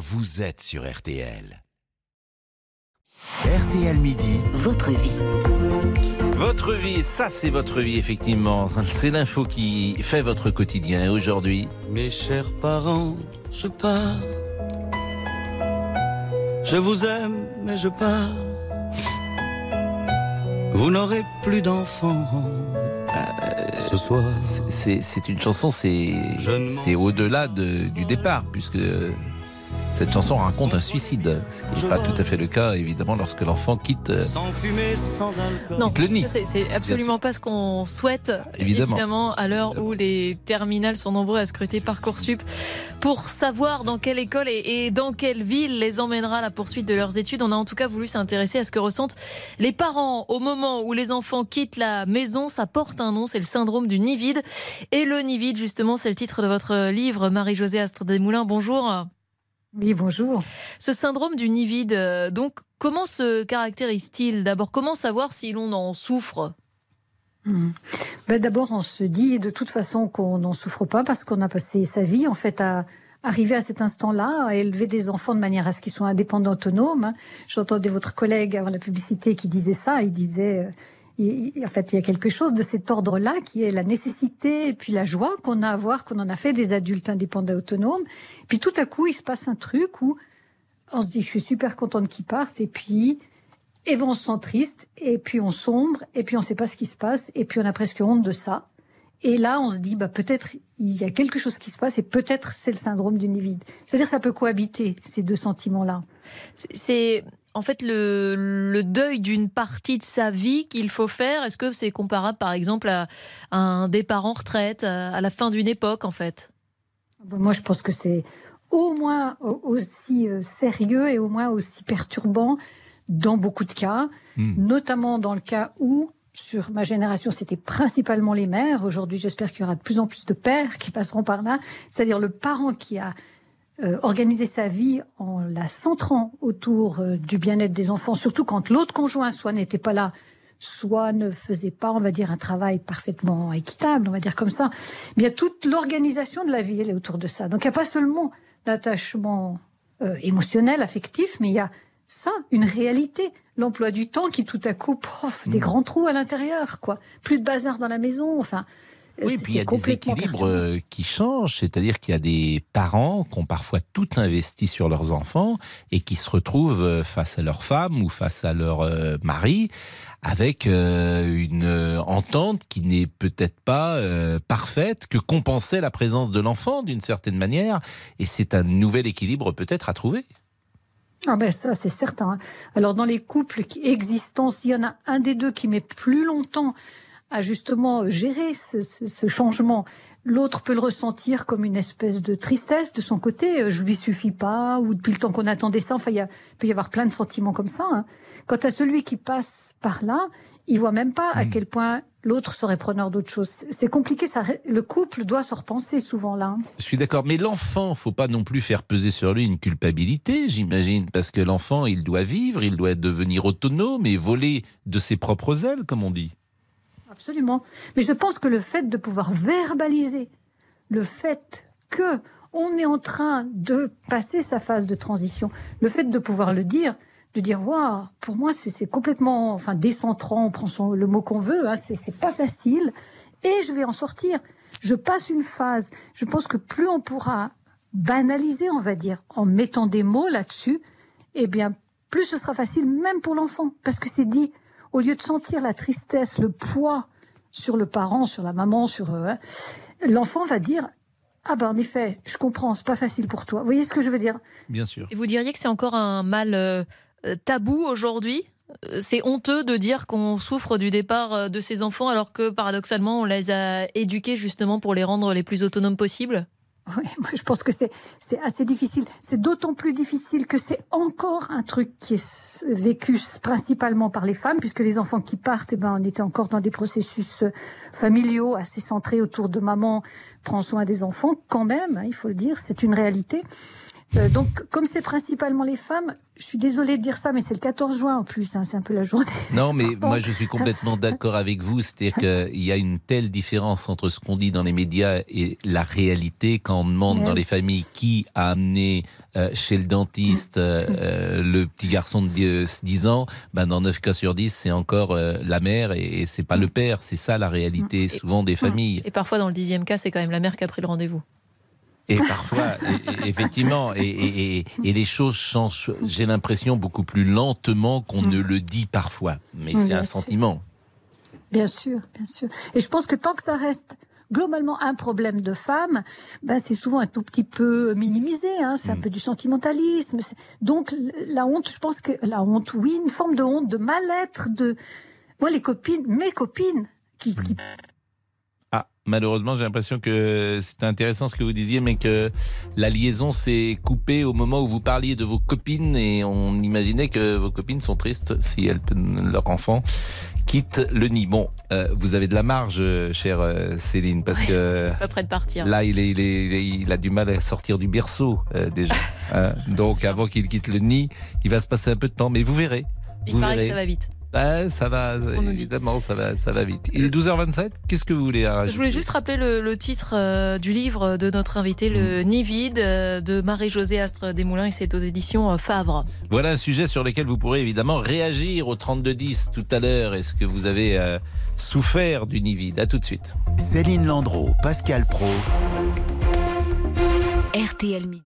vous êtes sur RTL. RTL Midi. Votre vie. Votre vie, ça c'est votre vie effectivement. C'est l'info qui fait votre quotidien. Et aujourd'hui, Mes chers parents, je pars. Je vous aime, mais je pars. Vous n'aurez plus d'enfants. Ce soir. c'est une chanson, c'est au-delà de- du départ puisque cette chanson raconte un suicide. Ce qui n'est pas tout à fait le cas évidemment lorsque l'enfant quitte. euh, Sans fumée, sans alcool. Non, le nid. c'est- absolument pas ce qu'on souhaite. Évidemment. à l'heure où les terminales sont nombreux à scruter Parcoursup pour savoir dans quelle école et, et dans quelle ville les emmènera à la poursuite de leurs études. On a en tout cas voulu s'intéresser à ce que ressentent les parents au moment où les enfants quittent la maison. Ça porte un nom, c'est le syndrome du nid vide. Et le nid vide, justement, c'est le titre de votre livre, Marie-Josée Astre-Desmoulins. Bonjour. Oui, bonjour. Ce syndrome du nid vide, euh, donc, comment se caractérise-t-il? D'abord, comment savoir si l'on en souffre? Hmm. Ben, D'abord, on se dit de toute façon qu'on n'en souffre pas parce qu'on a passé sa vie en fait à arriver à cet instant-là, à élever des enfants de manière à ce qu'ils soient indépendants, autonomes. J'entendais votre collègue avant la publicité qui disait ça. Il disait, euh, en fait, il y a quelque chose de cet ordre-là qui est la nécessité et puis la joie qu'on a à voir qu'on en a fait des adultes indépendants, autonomes. Puis tout à coup, il se passe un truc où on se dit, je suis super contente qu'ils partent et puis et ben on se sent triste, et puis on sombre, et puis on ne sait pas ce qui se passe, et puis on a presque honte de ça. Et là, on se dit, bah peut-être il y a quelque chose qui se passe, et peut-être c'est le syndrome du nid vide. C'est-à-dire ça peut cohabiter ces deux sentiments-là. C'est en fait le, le deuil d'une partie de sa vie qu'il faut faire. Est-ce que c'est comparable, par exemple, à, à un départ en retraite, à, à la fin d'une époque, en fait? Moi, je pense que c'est au moins au- aussi euh, sérieux et au moins aussi perturbant dans beaucoup de cas, Hmm. notamment dans le cas où sur ma génération, c'était principalement les mères. Aujourd'hui, j'espère qu'il y aura de plus en plus de pères qui passeront par là. C'est-à-dire le parent qui a euh, organisé sa vie en la centrant autour euh, du bien-être des enfants, surtout quand l'autre conjoint soit n'était pas là, soit ne faisait pas, on va dire, un travail parfaitement équitable, on va dire comme ça. Eh Bien toute l'organisation de la vie, elle est autour de ça. Donc il n'y a pas seulement l'attachement euh, émotionnel, affectif, mais il y a ça, une réalité, l'emploi du temps qui tout à coup, prof, des grands trous à l'intérieur, quoi. Plus de bazar dans la maison, enfin. Oui, puis il y a des équilibres perturbant. euh, qui changent, c'est-à-dire qu'il y a des parents qui ont parfois tout investi sur leurs enfants et qui se retrouvent euh, face à leur femme ou face à leur euh, mari avec une entente qui n'est peut-être pas parfaite, que compensait la présence de l'enfant d'une certaine manière, et c'est un nouvel équilibre peut-être à trouver. Ah ben ça c'est certain. Alors dans les couples qui existants, s'il y en a un des deux qui met plus longtemps à justement gérer ce, ce- ce changement, l'autre peut le ressentir comme une espèce de tristesse de son côté. euh, Je lui suffis pas ou depuis le temps qu'on attendait ça. Enfin, il y a- peut y avoir plein de sentiments comme ça. hein. Quant à celui qui passe par là, il voit même pas à quel point l'autre serait preneur d'autre chose. C'est compliqué. Ça, le couple doit se repenser souvent là. hein. Je suis d'accord, mais l'enfant, faut pas non plus faire peser sur lui une culpabilité, j'imagine, parce que l'enfant, il doit vivre, il doit devenir autonome et voler de ses propres ailes, comme on dit. Absolument. Mais je pense que le fait de pouvoir verbaliser le fait que on est en train de passer sa phase de transition, le fait de pouvoir le dire, de dire waouh, pour moi c'est complètement, enfin décentrant, on prend son, le mot qu'on veut, hein, c'est pas facile, et je vais en sortir. Je passe une phase. Je pense que plus on pourra banaliser, on va dire, en mettant des mots là-dessus, eh bien plus ce sera facile, même pour l'enfant, parce que c'est dit. Au lieu de sentir la tristesse, le poids sur le parent, sur la maman, sur euh, hein, l'enfant va dire ah ben en effet, je comprends, c'est pas facile pour toi. Vous voyez ce que je veux dire? Bien sûr. Et vous diriez que c'est encore un mal euh, euh, tabou aujourd'hui? C'est honteux de dire qu'on souffre du départ de ses enfants alors que paradoxalement on les a éduqués justement pour les rendre les plus autonomes possibles? Moi je pense que c'est assez difficile. C'est d'autant plus difficile que c'est encore un truc qui est vécu principalement par les femmes, puisque les enfants qui partent, eh ben, on était encore dans des processus euh, familiaux assez centrés autour de maman prend soin des enfants. Quand même, hein, il faut le dire, c'est une réalité. Euh, donc, comme c'est principalement les femmes, je suis désolée de dire ça, mais c'est le 14 juin en plus, hein, c'est un peu la journée. Non, mais moi je suis complètement d'accord avec vous, c'est-à-dire qu'il y a une telle différence entre ce qu'on dit dans les médias et la réalité quand on demande dans les familles qui a amené euh, chez le dentiste euh, le petit garçon de 10 ans, ben dans 9 cas sur 10, c'est encore la mère et, c'est pas le père, c'est ça la réalité souvent des familles. Et parfois dans le dixième cas, c'est quand même la mère qui a pris le rendez-vous. Et parfois, effectivement, et, les choses changent, j'ai l'impression, beaucoup plus lentement qu'on ne le dit parfois. Mais c'est un sentiment. Bien sûr, bien sûr. Et je pense que tant que ça reste globalement un problème de femme, ben c'est souvent un tout petit peu minimisé. Hein, c'est un mm. peu du sentimentalisme. Donc la honte, je pense que la honte, oui, une forme de honte, de mal-être, de moi les copines, mes copines, qui, qui malheureusement, j'ai l'impression que c'était intéressant ce que vous disiez, mais que la liaison s'est coupée au moment où vous parliez de vos copines et on imaginait que vos copines sont tristes si elles, leur enfant quitte le nid. Bon, euh, vous avez de la marge, chère euh, Céline, parce que pas près de partir. Là, il, est, il, a du mal à sortir du berceau euh, déjà. Hein. Donc, avant qu'il quitte le nid, il va se passer un peu de temps, mais vous verrez. Il paraît que ça va vite. Bah, ça va, évidemment, ça va, ça va vite. Il est 12h27. Qu'est-ce que vous voulez Je voulais juste rappeler le, titre euh, du livre de notre invité, Le mm. Nid vide, euh, de Marie-Josée Astre Desmoulins, et c'est aux éditions euh, Favre. Voilà un sujet sur lequel vous pourrez évidemment réagir au 3210 tout à l'heure. Est-ce que vous avez souffert du nid vide? À tout de suite. Céline Landreau, Pascal Pro. RTL Midi.